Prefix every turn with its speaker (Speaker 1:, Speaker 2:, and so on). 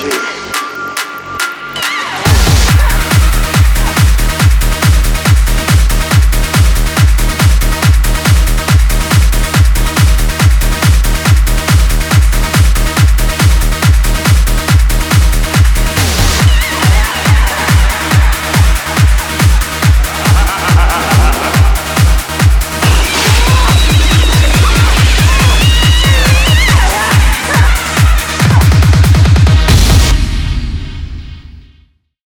Speaker 1: technology.